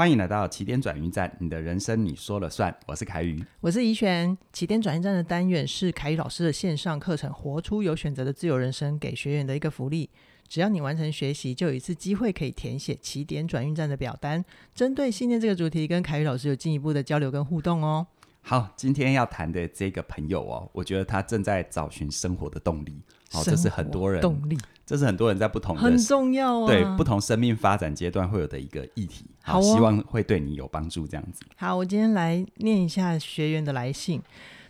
欢迎来到起点转运站，你的人生你说了算。我是凯宇，我是怡璇。起点转运站的单元是凯宇老师的线上课程《活出有选择的自由人生》给学员的一个福利。只要你完成学习，就有一次机会可以填写起点转运站的表单，针对信念这个主题，跟凯宇老师有进一步的交流跟互动哦。好，今天要谈的这个朋友哦，我觉得他正在找寻生活的动力。好，这是很多人动力，这是很多人在不同的很重要啊，对不同生命发展阶段会有的一个议题。好，好哦，希望会对你有帮助。这样子。好，我今天来念一下学员的来信。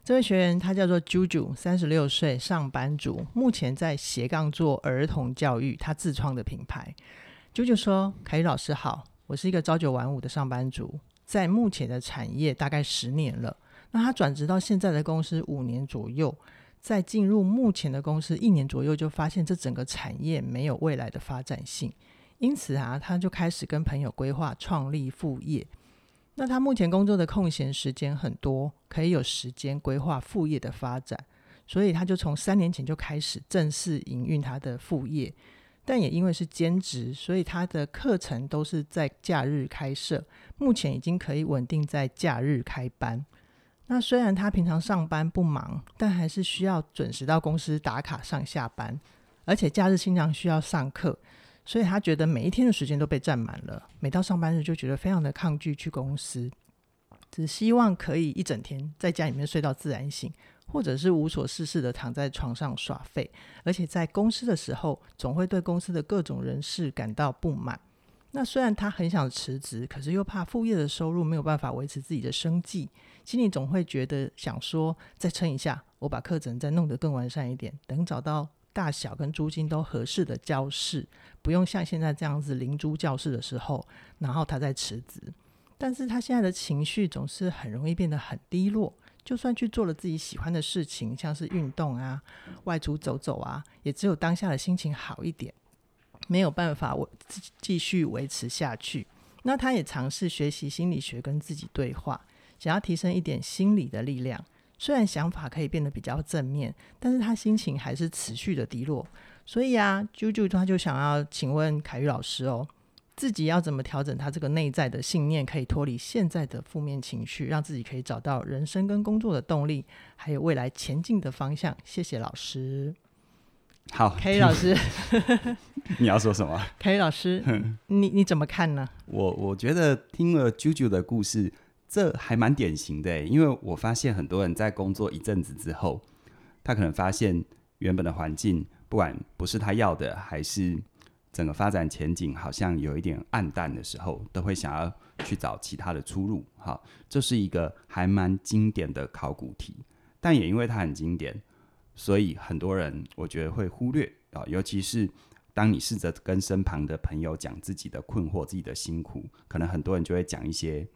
这位学员他叫做 JuJu，三十六岁，上班族，目前在斜杠做儿童教育，他自创的品牌。JuJu 说：“凯宇老师好，我是一个朝九晚五的上班族，在目前的产业大概十年了。那他转职到现在的公司五年左右。”在进入目前的公司一年左右，就发现这整个产业没有未来的发展性，因此啊，他就开始跟朋友规划创立副业。那他目前工作的空闲时间很多，可以有时间规划副业的发展，所以他就从三年前就开始正式营运他的副业。但也因为是兼职，所以他的课程都是在假日开设，目前已经可以稳定在假日开班。那虽然他平常上班不忙，但还是需要准时到公司打卡上下班，而且假日经常需要上课，所以他觉得每一天的时间都被占满了。每到上班日就觉得非常的抗拒去公司，只希望可以一整天在家里面睡到自然醒，或者是无所事事的躺在床上耍废。而且在公司的时候，总会对公司的各种人事感到不满。那虽然他很想辞职，可是又怕副业的收入没有办法维持自己的生计。心里总会觉得想说，再撑一下，我把课程再弄得更完善一点，等找到大小跟租金都合适的教室，不用像现在这样子零租教室的时候，然后他在辞职。但是他现在的情绪总是很容易变得很低落，就算去做了自己喜欢的事情，像是运动啊、外出走走啊，也只有当下的心情好一点，没有办法我继续维持下去。那他也尝试学习心理学，跟自己对话。想要提升一点心理的力量，虽然想法可以变得比较正面，但是他心情还是持续的低落。所以啊，JuJu 他就想要请问凯宇老师哦，自己要怎么调整他这个内在的信念，可以脱离现在的负面情绪，让自己可以找到人生跟工作的动力，还有未来前进的方向。谢谢老师。好，凯宇老师 你要说什么？凯宇老师，你你怎么看呢？我我觉得听了 JuJu 的故事。这还蛮典型的，因为我发现很多人在工作一阵子之后，他可能发现原本的环境，不管不是他要的，还是整个发展前景好像有一点暗淡的时候，都会想要去找其他的出路。好，这是一个还蛮经典的考古题，但也因为它很经典，所以很多人我觉得会忽略啊，尤其是当你试着跟身旁的朋友讲自己的困惑、自己的辛苦，可能很多人就会讲一些。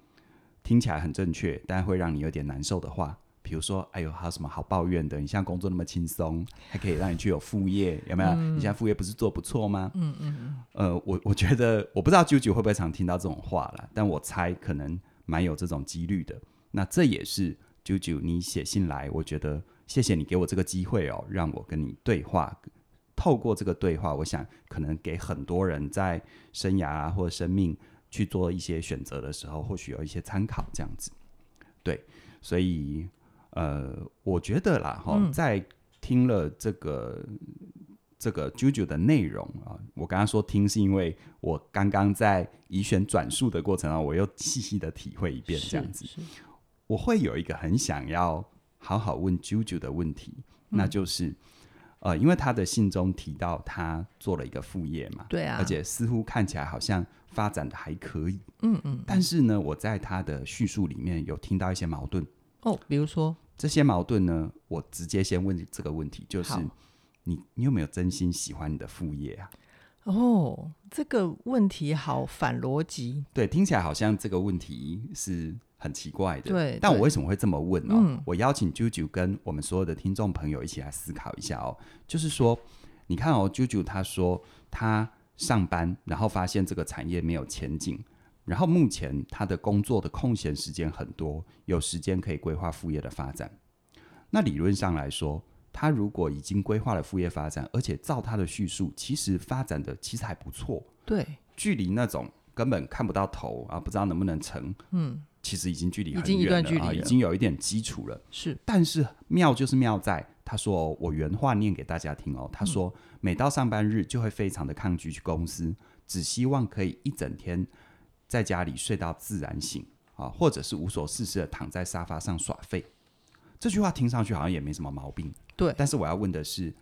听起来很正确，但会让你有点难受的话，比如说，哎呦，还有什么好抱怨的？你现在工作那么轻松，还可以让你去有副业，有没有？嗯、你现在副业不是做不错吗？嗯嗯嗯。呃，我我觉得，我不知道 JuJu 会不会常听到这种话了，但我猜可能蛮有这种几率的。那这也是 JuJu 你写信来，我觉得谢谢你给我这个机会哦，让我跟你对话。透过这个对话，我想可能给很多人在生涯啊或者生命。去做一些选择的时候，或许有一些参考，这样子，对，所以呃，我觉得啦，哈、嗯，在听了这个这个 JoJo 的内容啊，我刚刚说听是因为我刚刚在怡璇转述的过程啊，我又细细的体会一遍，这样子，我会有一个很想要好好问 JoJo 的问题，嗯、那就是。呃，因为他的信中提到他做了一个副业嘛，对啊，而且似乎看起来好像发展的还可以，嗯嗯。但是呢，我在他的叙述里面有听到一些矛盾哦，比如说这些矛盾呢，我直接先问这个问题，就是你你有没有真心喜欢你的副业啊？哦，这个问题好反逻辑，对，听起来好像这个问题是。很奇怪的，对。但我为什么会这么问呢？嗯，我邀请 JuJu 跟我们所有的听众朋友一起来思考一下哦。就是说，你看哦，JuJu 他说他上班，然后发现这个产业没有前景，然后目前他的工作的空闲时间很多，有时间可以规划副业的发展。那理论上来说，他如果已经规划了副业发展，而且照他的叙述，其实发展的其实还不错。对，距离那种根本看不到头啊，不知道能不能成。嗯，其实已经距离很远了，已经一段距离已经有一点基础了。是，但是妙就是妙在，他说我原话念给大家听哦，他说、嗯、每到上班日就会非常的抗拒去公司，只希望可以一整天在家里睡到自然醒啊，或者是无所事事的躺在沙发上耍废。这句话听上去好像也没什么毛病，对。但是我要问的是，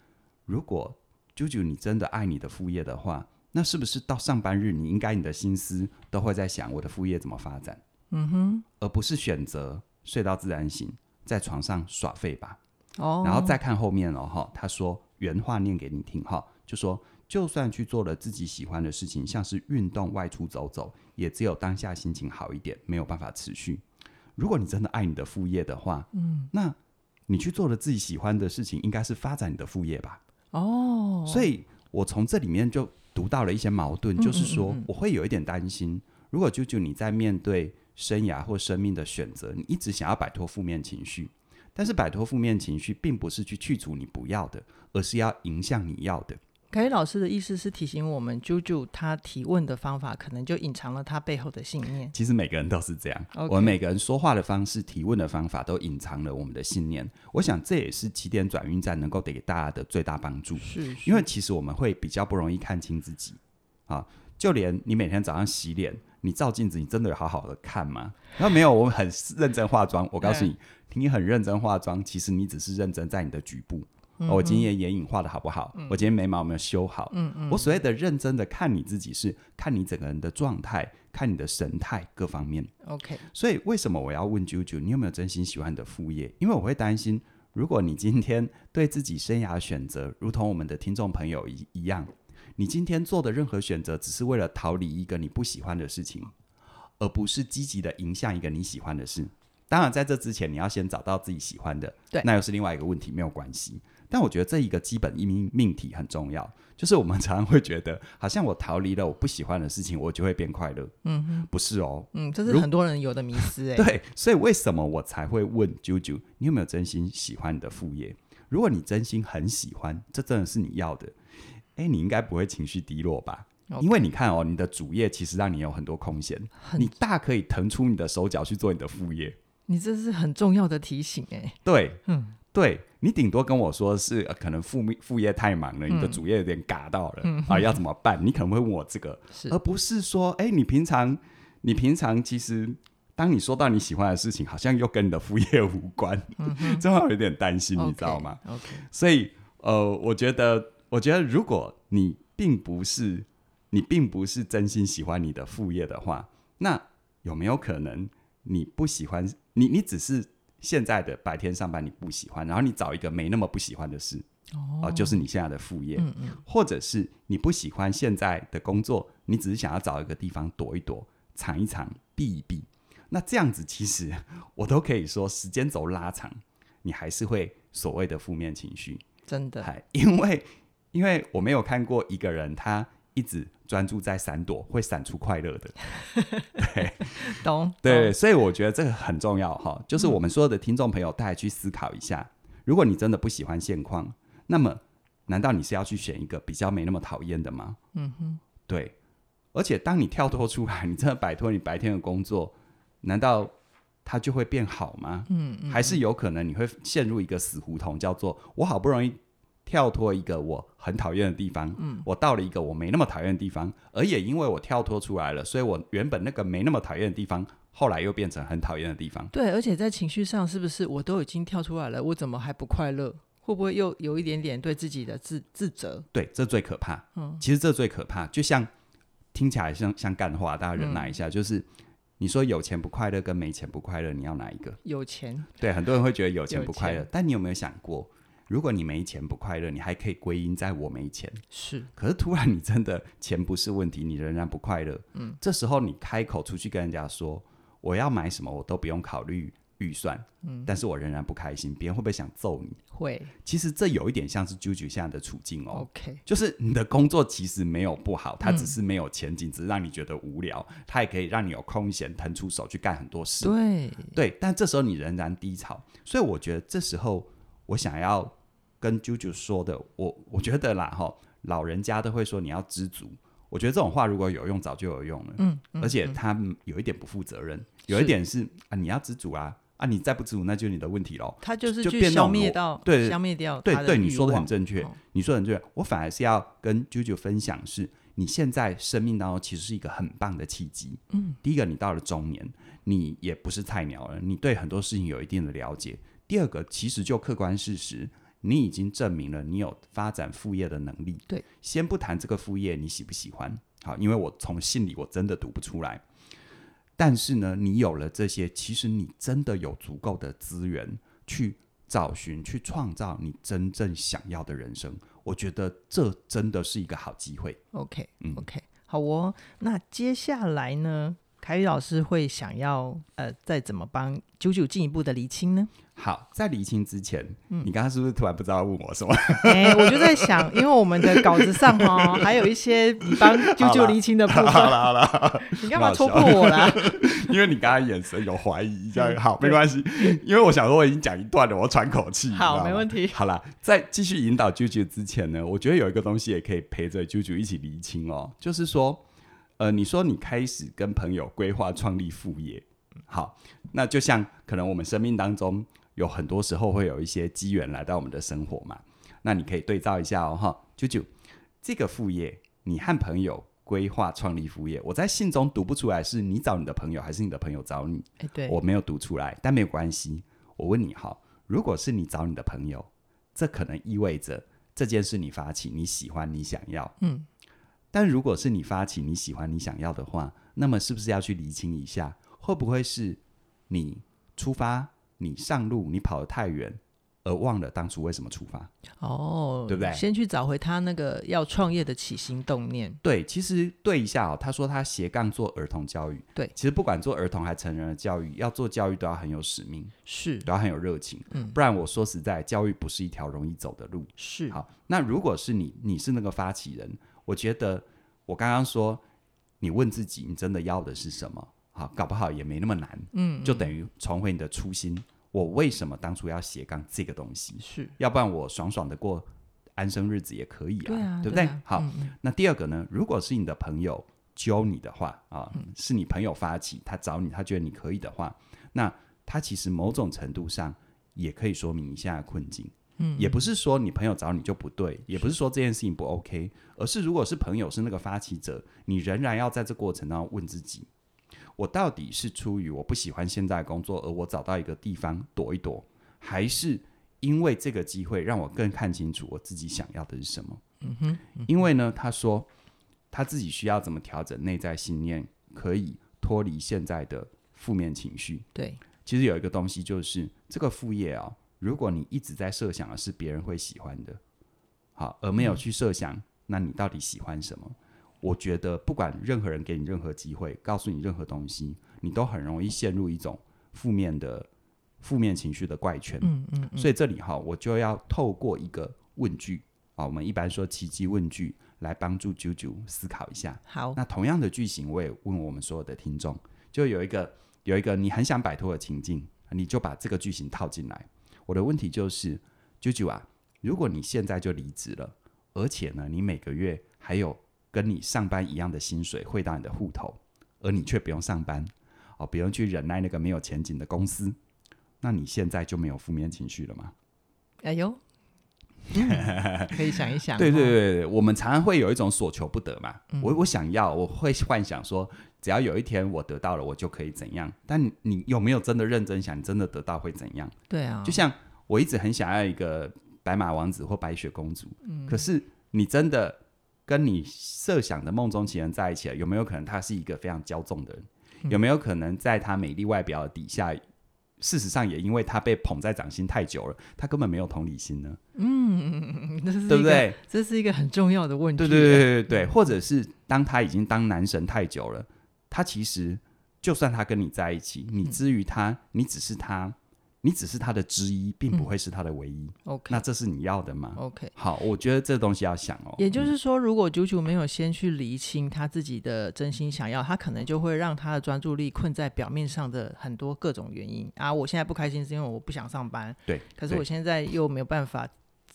如果啾啾你真的爱你的副业的话，那是不是到上班日，你应该你的心思都会在想我的副业怎么发展？嗯哼，而不是选择睡到自然醒，在床上耍废吧。哦，然后再看后面了哈，他说原话念给你听哈，就说就算去做了自己喜欢的事情，像是运动、外出走走，也只有当下心情好一点，没有办法持续。如果你真的爱你的副业的话，嗯，那你去做了自己喜欢的事情，应该是发展你的副业吧？哦，所以我从这里面就。读到了一些矛盾，就是说我会有一点担心，如果舅舅你在面对生涯或生命的选择，你一直想要摆脱负面情绪，但是摆脱负面情绪并不是去去除你不要的，而是要迎向你要的。凯宇老师的意思是提醒我们，啾啾他提问的方法可能就隐藏了他背后的信念。其实每个人都是这样.我们每个人说话的方式、提问的方法都隐藏了我们的信念。我想这也是起点转运站能够给大家的最大帮助。是，是，因为其实我们会比较不容易看清自己啊，就连你每天早上洗脸，你照镜子，你真的有好好的看吗？那没有，我很认真化妆。我告诉你，你很认真化妆，其实你只是认真在你的局部。嗯、我今天眼影画的好不好？嗯、我今天眉毛有没有修好？嗯嗯、我所谓的认真的看你自己，是看你整个人的状态，看你的神态各方面。OK。所以为什么我要问啾啾，你有没有真心喜欢你的副业？因为我会担心，如果你今天对自己生涯选择，如同我们的听众朋友一一样，你今天做的任何选择，只是为了逃离一个你不喜欢的事情，而不是积极的迎向一个你喜欢的事。当然，在这之前，你要先找到自己喜欢的，对，那又是另外一个问题，没有关系。但我觉得这一个基本命命题很重要，就是我们常常会觉得，好像我逃离了我不喜欢的事情，我就会变快乐。嗯哼，不是哦。嗯，这是很多人有的迷思哎。对，所以为什么我才会问啾啾，你有没有真心喜欢你的副业？如果你真心很喜欢，这真的是你要的，哎，你应该不会情绪低落吧.因为你看哦，你的主业其实让你有很多空闲，你大可以腾出你的手脚去做你的副业。你这是很重要的提醒哎。对，嗯。对，你顶多跟我说是、呃、可能副副业太忙了，嗯、你的主业有点嘎到了、嗯、啊，要怎么办？你可能会问我这个，而不是说，哎，你平常你平常其实当你说到你喜欢的事情，好像又跟你的副业无关，正好有点担心你知道吗？OK，所以呃，我觉得，我觉得如果你并不是你并不是真心喜欢你的副业的话，那有没有可能你不喜欢你？你只是。现在的白天上班你不喜欢，然后你找一个没那么不喜欢的事，哦、呃，就是你现在的副业，嗯嗯、或者是你不喜欢现在的工作，你只是想要找一个地方躲一躲、藏一藏、避一避。那这样子其实我都可以说，时间轴拉长，你还是会所谓的负面情绪，真的，因为因为我没有看过一个人他。一直专注在闪躲，会闪出快乐的。对，懂。对，所以我觉得这个很重要哈。就是我们所有的听众朋友，大家去思考一下：如果你真的不喜欢现况，那么难道你是要去选一个比较没那么讨厌的吗？嗯哼。对。而且当你跳脱出来，你真的摆脱你白天的工作，难道它就会变好吗？嗯嗯。还是有可能你会陷入一个死胡同，叫做我好不容易。跳脱一个我很讨厌的地方，嗯，我到了一个我没那么讨厌的地方，而也因为我跳脱出来了，所以我原本那个没那么讨厌的地方，后来又变成很讨厌的地方。对，而且在情绪上，是不是我都已经跳出来了，我怎么还不快乐？会不会又有一点点对自己的自自责？对，这最可怕。嗯，其实这最可怕，就像听起来像像干话，大家忍耐一下，嗯，就是你说有钱不快乐跟没钱不快乐，你要哪一个？有钱。对，很多人会觉得有钱不快乐，但你有没有想过？如果你没钱不快乐，你还可以归因在我没钱。是，可是突然你真的钱不是问题，你仍然不快乐。嗯，这时候你开口出去跟人家说我要买什么，我都不用考虑预算。嗯，但是我仍然不开心，别人会不会想揍你？会。其实这有一点像是啾啾现在的处境哦。OK，就是你的工作其实没有不好，它只是没有前景，嗯、只是让你觉得无聊。它也可以让你有空闲腾出手去干很多事。对对，但这时候你仍然低潮，所以我觉得这时候我想要。跟啾啾说的，我我觉得啦哈，老人家都会说你要知足，我觉得这种话如果有用，早就有用了。嗯，嗯而且他有一点不负责任，嗯、有一点是，是啊，你要知足啊，啊，你再不知足，那就是你的问题喽。他就是去消灭到，对，消灭掉对对，你说的很正确，哦、你说的很正确。我反而是要跟啾啾分享是，是你现在生命当中其实是一个很棒的契机。嗯，第一个，你到了中年，你也不是菜鸟了，你对很多事情有一定的了解。第二个，其实就客观事实。你已经证明了你有发展副业的能力。对，先不谈这个副业你喜不喜欢，好，因为我从信里我真的读不出来。但是呢，你有了这些，其实你真的有足够的资源去找寻、去创造你真正想要的人生。我觉得这真的是一个好机会。OK，嗯，OK，好哦。那接下来呢？凯宇老师会想要呃，再怎么帮九九进一步的厘清呢？好，在厘清之前，嗯，你刚刚是不是突然不知道问我什么？哎、欸，我就在想，因为我们的稿子上哦，还有一些你帮 啾啾厘清的部分。好了好了，你干嘛戳破我啦？因为你刚刚眼神有怀疑，这样好没关系。因为我想说我已经讲一段了，我喘口气。好，没问题。好了，在继续引导啾啾之前呢，我觉得有一个东西也可以陪着啾啾一起厘清哦，就是说。呃，你说你开始跟朋友规划创立副业，好，那就像可能我们生命当中有很多时候会有一些机缘来到我们的生活嘛，那你可以对照一下哦，哈，啾啾，这个副业你和朋友规划创立副业，我在信中读不出来是你找你的朋友还是你的朋友找你，哎，对，我没有读出来，但没有关系，我问你哈，如果是你找你的朋友，这可能意味着这件事你发起，你喜欢，你想要，嗯。但如果是你发起，你喜欢，你想要的话，那么是不是要去厘清一下，会不会是你出发，你上路，你跑得太远，而忘了当初为什么出发？哦，对不对？先去找回他那个要创业的起心动念。对，其实对一下哦，他说他斜杠做儿童教育。对，其实不管做儿童还成人的教育，要做教育都要很有使命，是都要很有热情。嗯，不然我说实在，教育不是一条容易走的路。是。好，那如果是你，你是那个发起人。我觉得我刚刚说，你问自己，你真的要的是什么？好，搞不好也没那么难。嗯，就等于重回你的初心。我为什么当初要斜杠这个东西？是，要不然我爽爽的过安生日子也可以啊，对啊，对不对？对啊、好、那第二个呢？如果是你的朋友教你的话啊、嗯，是你朋友发起，他找你，他觉得你可以的话，那他其实某种程度上也可以说明你现在的困境。嗯，也不是说你朋友找你就不对，也不是说这件事情不 OK，而是如果是朋友是那个发起者，你仍然要在这过程当中问自己：我到底是出于我不喜欢现在的工作，而我找到一个地方躲一躲，还是因为这个机会让我更看清楚我自己想要的是什么？嗯哼，嗯哼，因为呢，他说他自己需要怎么调整内在信念，可以脱离现在的负面情绪。对，其实有一个东西就是这个副业啊。如果你一直在设想的是别人会喜欢的，好，而没有去设想，嗯，那你到底喜欢什么？我觉得不管任何人给你任何机会，告诉你任何东西，你都很容易陷入一种负面的负面情绪的怪圈。嗯嗯，嗯。所以这里哈，我就要透过一个问句啊，我们一般说奇迹问句，来帮助啾啾思考一下。好，那同样的句型，我也问我们所有的听众，就有一个有一个你很想摆脱的情境，你就把这个句型套进来。我的问题就是，啾啾啊，如果你现在就离职了，而且呢，你每个月还有跟你上班一样的薪水汇到你的户头，而你却不用上班，哦，不用去忍耐那个没有前景的公司，那你现在就没有负面情绪了吗？哎呦，嗯、可以想一想。对对对对，我们常常会有一种所求不得嘛。嗯、我我想要，我会幻想说，只要有一天我得到了，我就可以怎样？但你有没有真的认真想，你真的得到会怎样？对啊，就像我一直很想要一个白马王子或白雪公主，嗯，可是你真的跟你设想的梦中情人在一起了，有没有可能他是一个非常骄纵的人？嗯，有没有可能在他美丽外表的底下，事实上也因为他被捧在掌心太久了，他根本没有同理心呢？嗯，对不对？这是一个很重要的问题。对对对对对，或者是当他已经当男神太久了。他其实，就算他跟你在一起，你之于他，嗯，你只是他，你只是他的之一，并不会是他的唯一。嗯、OK，那这是你要的吗？OK，好，我觉得这东西要想哦。也就是说，如果九九没有先去厘清他自己的真心想要，他可能就会让他的专注力困在表面上的很多各种原因啊。我现在不开心是因为我不想上班，对，可是我现在又没有办法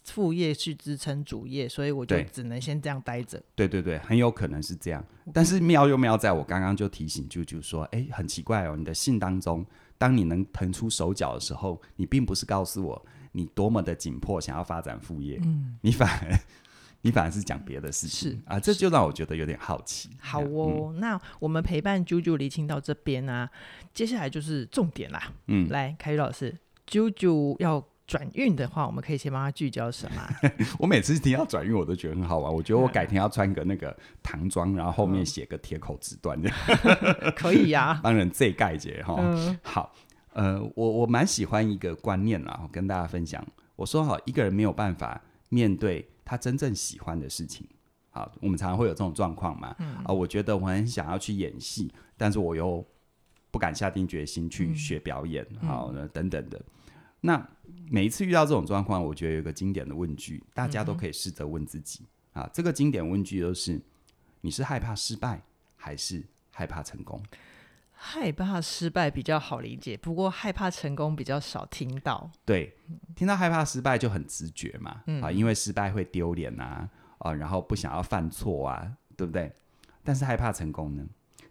副业去支撑主业，所以我就对只能先这样待着。对对对，很有可能是这样。但是妙又妙在我刚刚就提醒啾啾说，哎，很奇怪哦，你的信当中，当你能腾出手脚的时候，你并不是告诉我你多么的紧迫想要发展副业，嗯，你反而你反而是讲别的事情，是啊，这就让我觉得有点好奇。好哦，嗯、那我们陪伴啾啾离清到这边啊，接下来就是重点啦。嗯，来，凯宇老师，啾啾要转运的话，我们可以先帮他聚焦什么？我每次听到转运，我都觉得很好玩。我觉得我改天要穿个那个唐装，然后后面写个铁口直断这样，可以呀。当然这概解哈，好，呃，我我蛮喜欢一个观念啦，我跟大家分享。我说好，一个人没有办法面对他真正喜欢的事情，好，我们常常会有这种状况嘛。嗯、啊，我觉得我很想要去演戏，但是我又不敢下定决心去学表演，嗯、好，等等的。那每一次遇到这种状况，我觉得有一个经典的问句，大家都可以试着问自己、嗯、啊。这个经典问句就是：你是害怕失败，还是害怕成功？害怕失败比较好理解，不过害怕成功比较少听到。对，听到害怕失败就很直觉嘛，嗯、啊，因为失败会丢脸啊，啊，然后不想要犯错啊，对不对？但是害怕成功呢？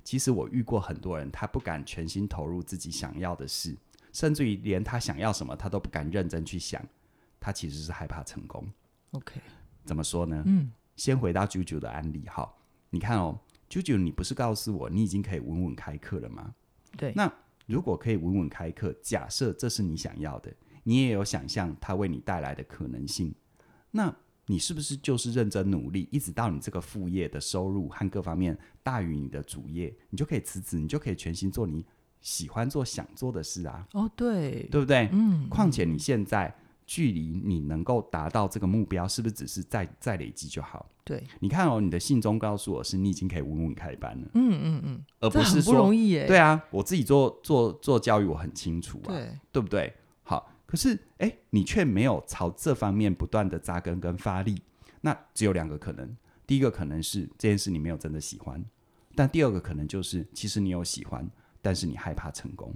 其实我遇过很多人，他不敢全心投入自己想要的事，甚至于连他想要什么，他都不敢认真去想，他其实是害怕成功。OK，怎么说呢？嗯，先回到啾啾的案例哈，你看哦。啾啾，你不是告诉我你已经可以稳稳开课了吗？对。那如果可以稳稳开课，假设这是你想要的，你也有想象它为你带来的可能性，那你是不是就是认真努力，一直到你这个副业的收入和各方面大于你的主业，你就可以辞职，你就可以全心做你喜欢做、想做的事啊？哦，对，对不对？嗯。况且你现在。距离你能够达到这个目标，是不是只是再再累积就好？对，你看哦，你的信中告诉我是你已经可以稳稳开班了。嗯嗯嗯，而不是说不容易耶。对啊，我自己做做做教育，我很清楚啊，对，对不对？好，可是哎，你却没有朝这方面不断的扎根跟发力。那只有两个可能，第一个可能是这件事你没有真的喜欢，但第二个可能就是其实你有喜欢，但是你害怕成功。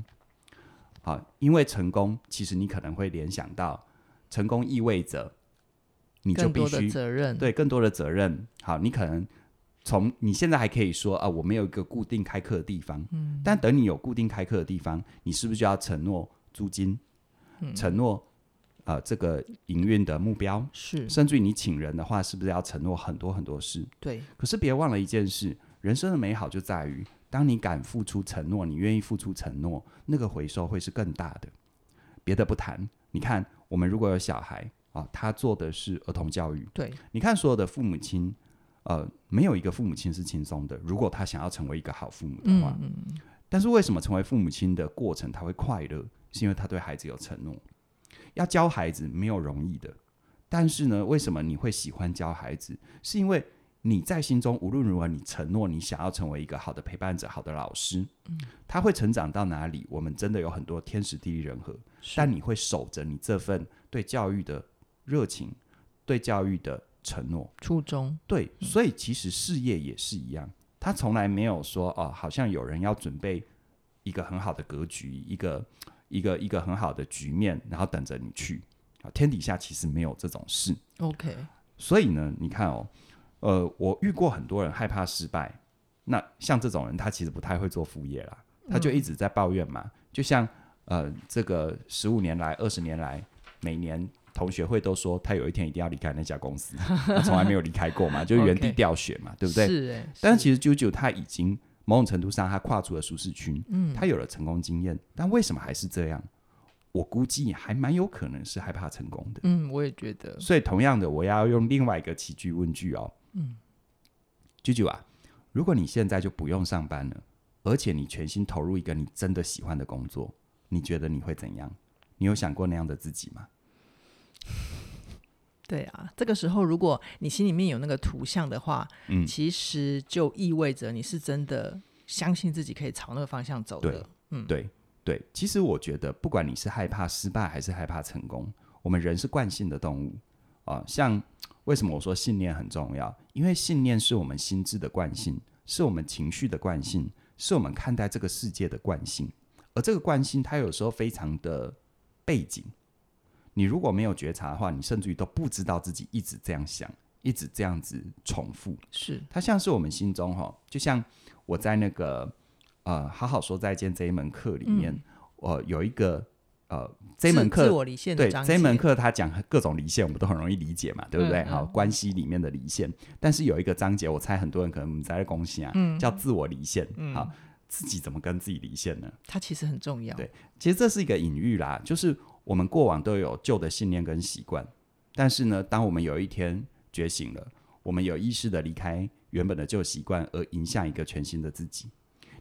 好，因为成功，其实你可能会联想到。成功意味着你就必须责任，对更多的责任。好，你可能从你现在还可以说啊，我没有一个固定开课的地方。嗯，但等你有固定开课的地方，你是不是就要承诺租金？嗯，承诺呃这个营运的目标是，甚至于你请人的话，是不是要承诺很多很多事？对。可是别忘了一件事，人生的美好就在于，当你敢付出承诺，你愿意付出承诺，那个回收会是更大的。别的不谈，你看。我们如果有小孩啊，他做的是儿童教育。对，你看所有的父母亲，呃，没有一个父母亲是轻松的。如果他想要成为一个好父母的话，嗯，但是为什么成为父母亲的过程他会快乐？是因为他对孩子有承诺。要教孩子没有容易的，但是呢，为什么你会喜欢教孩子？是因为你在心中无论如何，你承诺你想要成为一个好的陪伴者、好的老师。嗯，他会成长到哪里？我们真的有很多天时地利人和。但你会守着你这份对教育的热情，对教育的承诺初衷。对，所以其实事业也是一样，他从来没有说哦，好像有人要准备一个很好的格局，一个一个一个很好的局面，然后等着你去啊。天底下其实没有这种事。OK，所以呢，你看哦，呃，我遇过很多人害怕失败，那像这种人，他其实不太会做副业啦，他就一直在抱怨嘛，嗯、就像。呃，这个十五年来、二十年来，每年同学会都说他有一天一定要离开那家公司，他从来没有离开过嘛，就是原地掉血嘛，对不对？是哎。但是其实啾啾他已经某种程度上他跨出了舒适区，嗯，他有了成功经验，但为什么还是这样？我估计还蛮有可能是害怕成功的。嗯，我也觉得。所以同样的，我要用另外一个起句问句哦，嗯，啾啾啊，如果你现在就不用上班了，而且你全心投入一个你真的喜欢的工作。你觉得你会怎样？你有想过那样的自己吗？对啊，这个时候如果你心里面有那个图像的话，嗯，其实就意味着你是真的相信自己可以朝那个方向走的。嗯，对对。其实我觉得，不管你是害怕失败还是害怕成功，我们人是惯性的动物啊。像为什么我说信念很重要？因为信念是我们心智的惯性，是我们情绪的惯性，是我们看待这个世界的惯性。而这个惯性，它有时候非常的背景。你如果没有觉察的话，你甚至于都不知道自己一直这样想，一直这样子重复。是，它像是我们心中哈，就像我在那个呃好好说再见这一门课里面，我、嗯呃、有一个呃这门课自我离线的对这门课，他讲各种离线，我们都很容易理解嘛，对不对？嗯嗯、好，关系里面的离线，但是有一个章节，我猜很多人可能我们在恭喜啊，嗯、叫自我离线。嗯、好，自己怎么跟自己离线呢？它其实很重要。对，其实这是一个隐喻啦，就是。我们过往都有旧的信念跟习惯，但是呢，当我们有一天觉醒了，我们有意识的离开原本的旧习惯，而迎向一个全新的自己。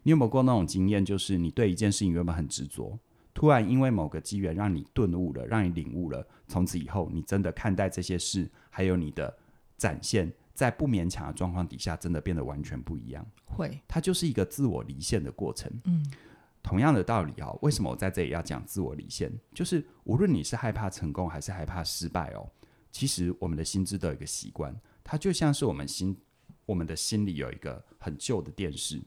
你有没有过那种经验？就是你对一件事情原本很执着，突然因为某个机缘让你顿悟了，让你领悟了，从此以后，你真的看待这些事，还有你的展现，在不勉强的状况底下，真的变得完全不一样。会，它就是一个自我离线的过程。嗯。同样的道理哦，为什么我在这里要讲自我离线？就是无论你是害怕成功还是害怕失败哦，其实我们的心智都有一个习惯，它就像是我们心，我们的心里有一个很旧的电视，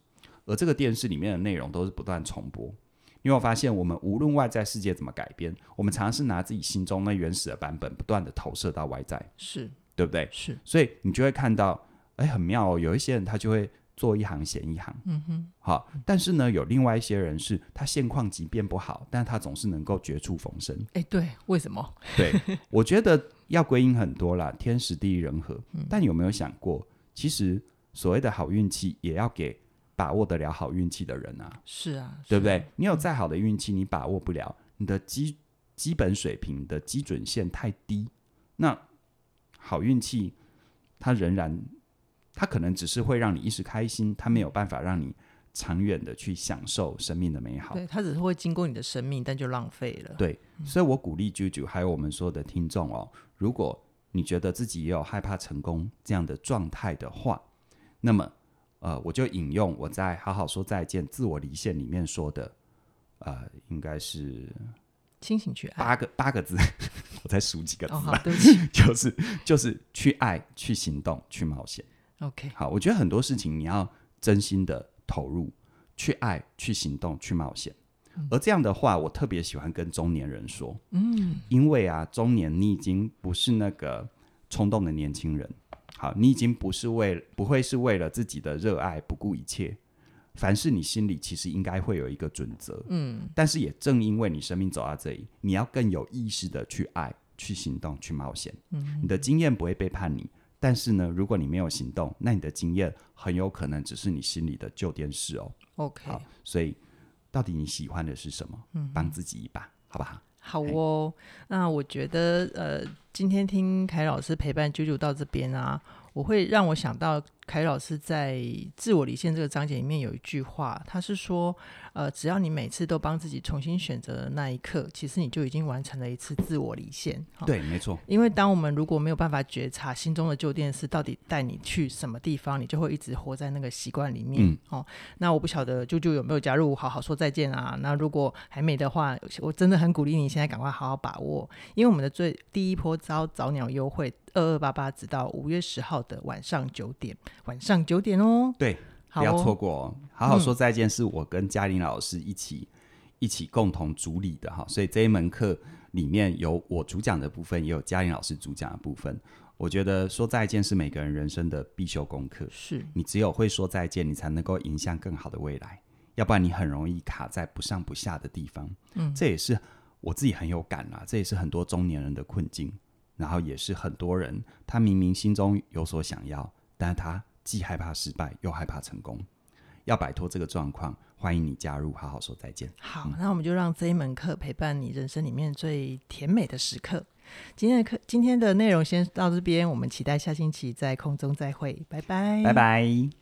而这个电视里面的内容都是不断重播。因为我发现，我们无论外在世界怎么改变，我们常常是拿自己心中那原始的版本，不断的投射到外在，是对不对？是，所以你就会看到，哎，很妙哦，有一些人他就会。做一行嫌一行，嗯哼，好。但是呢，有另外一些人是他现况即便不好，但他总是能够绝处逢生。哎，对，为什么？对，我觉得要归因很多啦，天时地利人和。嗯，但有没有想过，其实所谓的好运气，也要给把握得了好运气的人啊。是啊，对不对？你有再好的运气，你把握不了，你的基基本水平的基准线太低，那好运气它仍然。它可能只是会让你一时开心，它没有办法让你长远的去享受生命的美好。对，它只是会经过你的生命，但就浪费了。对，所以我鼓励 JoJo 还有我们所有的听众哦，如果你觉得自己也有害怕成功这样的状态的话，那么呃，我就引用我在《好好说再见：自我离线》里面说的，呃，应该是清醒去爱。八个八个字，我再数几个字，哦，好，对不起，就是就是去爱、去行动、去冒险。OK，好，我觉得很多事情你要真心的投入，去爱、去行动、去冒险。嗯、而这样的话，我特别喜欢跟中年人说，嗯，因为啊，中年你已经不是那个冲动的年轻人，好，你已经不是为不会是为了自己的热爱不顾一切。凡事你心里其实应该会有一个准则，嗯，但是也正因为你生命走到这里，你要更有意识的去爱、去行动、去冒险。嗯，你的经验不会背叛你。但是呢，如果你没有行动，那你的经验很有可能只是你心里的旧电视哦。OK，好，所以到底你喜欢的是什么？嗯，帮自己一把，好不好？好哦。那我觉得，呃，今天听凯老师陪伴 JoJo 到这边啊，我会让我想到凯老师在自我离线这个章节里面有一句话，他是说。呃，只要你每次都帮自己重新选择的那一刻，其实你就已经完成了一次自我离线。对，没错。因为当我们如果没有办法觉察心中的旧电视到底带你去什么地方，你就会一直活在那个习惯里面。嗯、哦，那我不晓得 JoJo 有没有加入好好说再见啊？那如果还没的话，我真的很鼓励你现在赶快好好把握，因为我们的最第一波招早鸟优惠二二八八，直到五月十号的晚上九点，晚上九点哦。对。不要错过哦！好好说再见，是我跟嘉玲老师一起、嗯、一起共同主理的哈，所以这一门课里面有我主讲的部分，也有嘉玲老师主讲的部分。我觉得说再见是每个人人生的必修功课，是你只有会说再见，你才能够迎向更好的未来，要不然你很容易卡在不上不下的地方。嗯，这也是我自己很有感啦，这也是很多中年人的困境，然后也是很多人他明明心中有所想要，但是他。既害怕失败，又害怕成功，要摆脱这个状况，欢迎你加入。好好说再见。好，嗯、那我们就让这一门课陪伴你人生里面最甜美的时刻。今天的课，今天的内容先到这边，我们期待下星期在空中再会，拜拜，拜拜。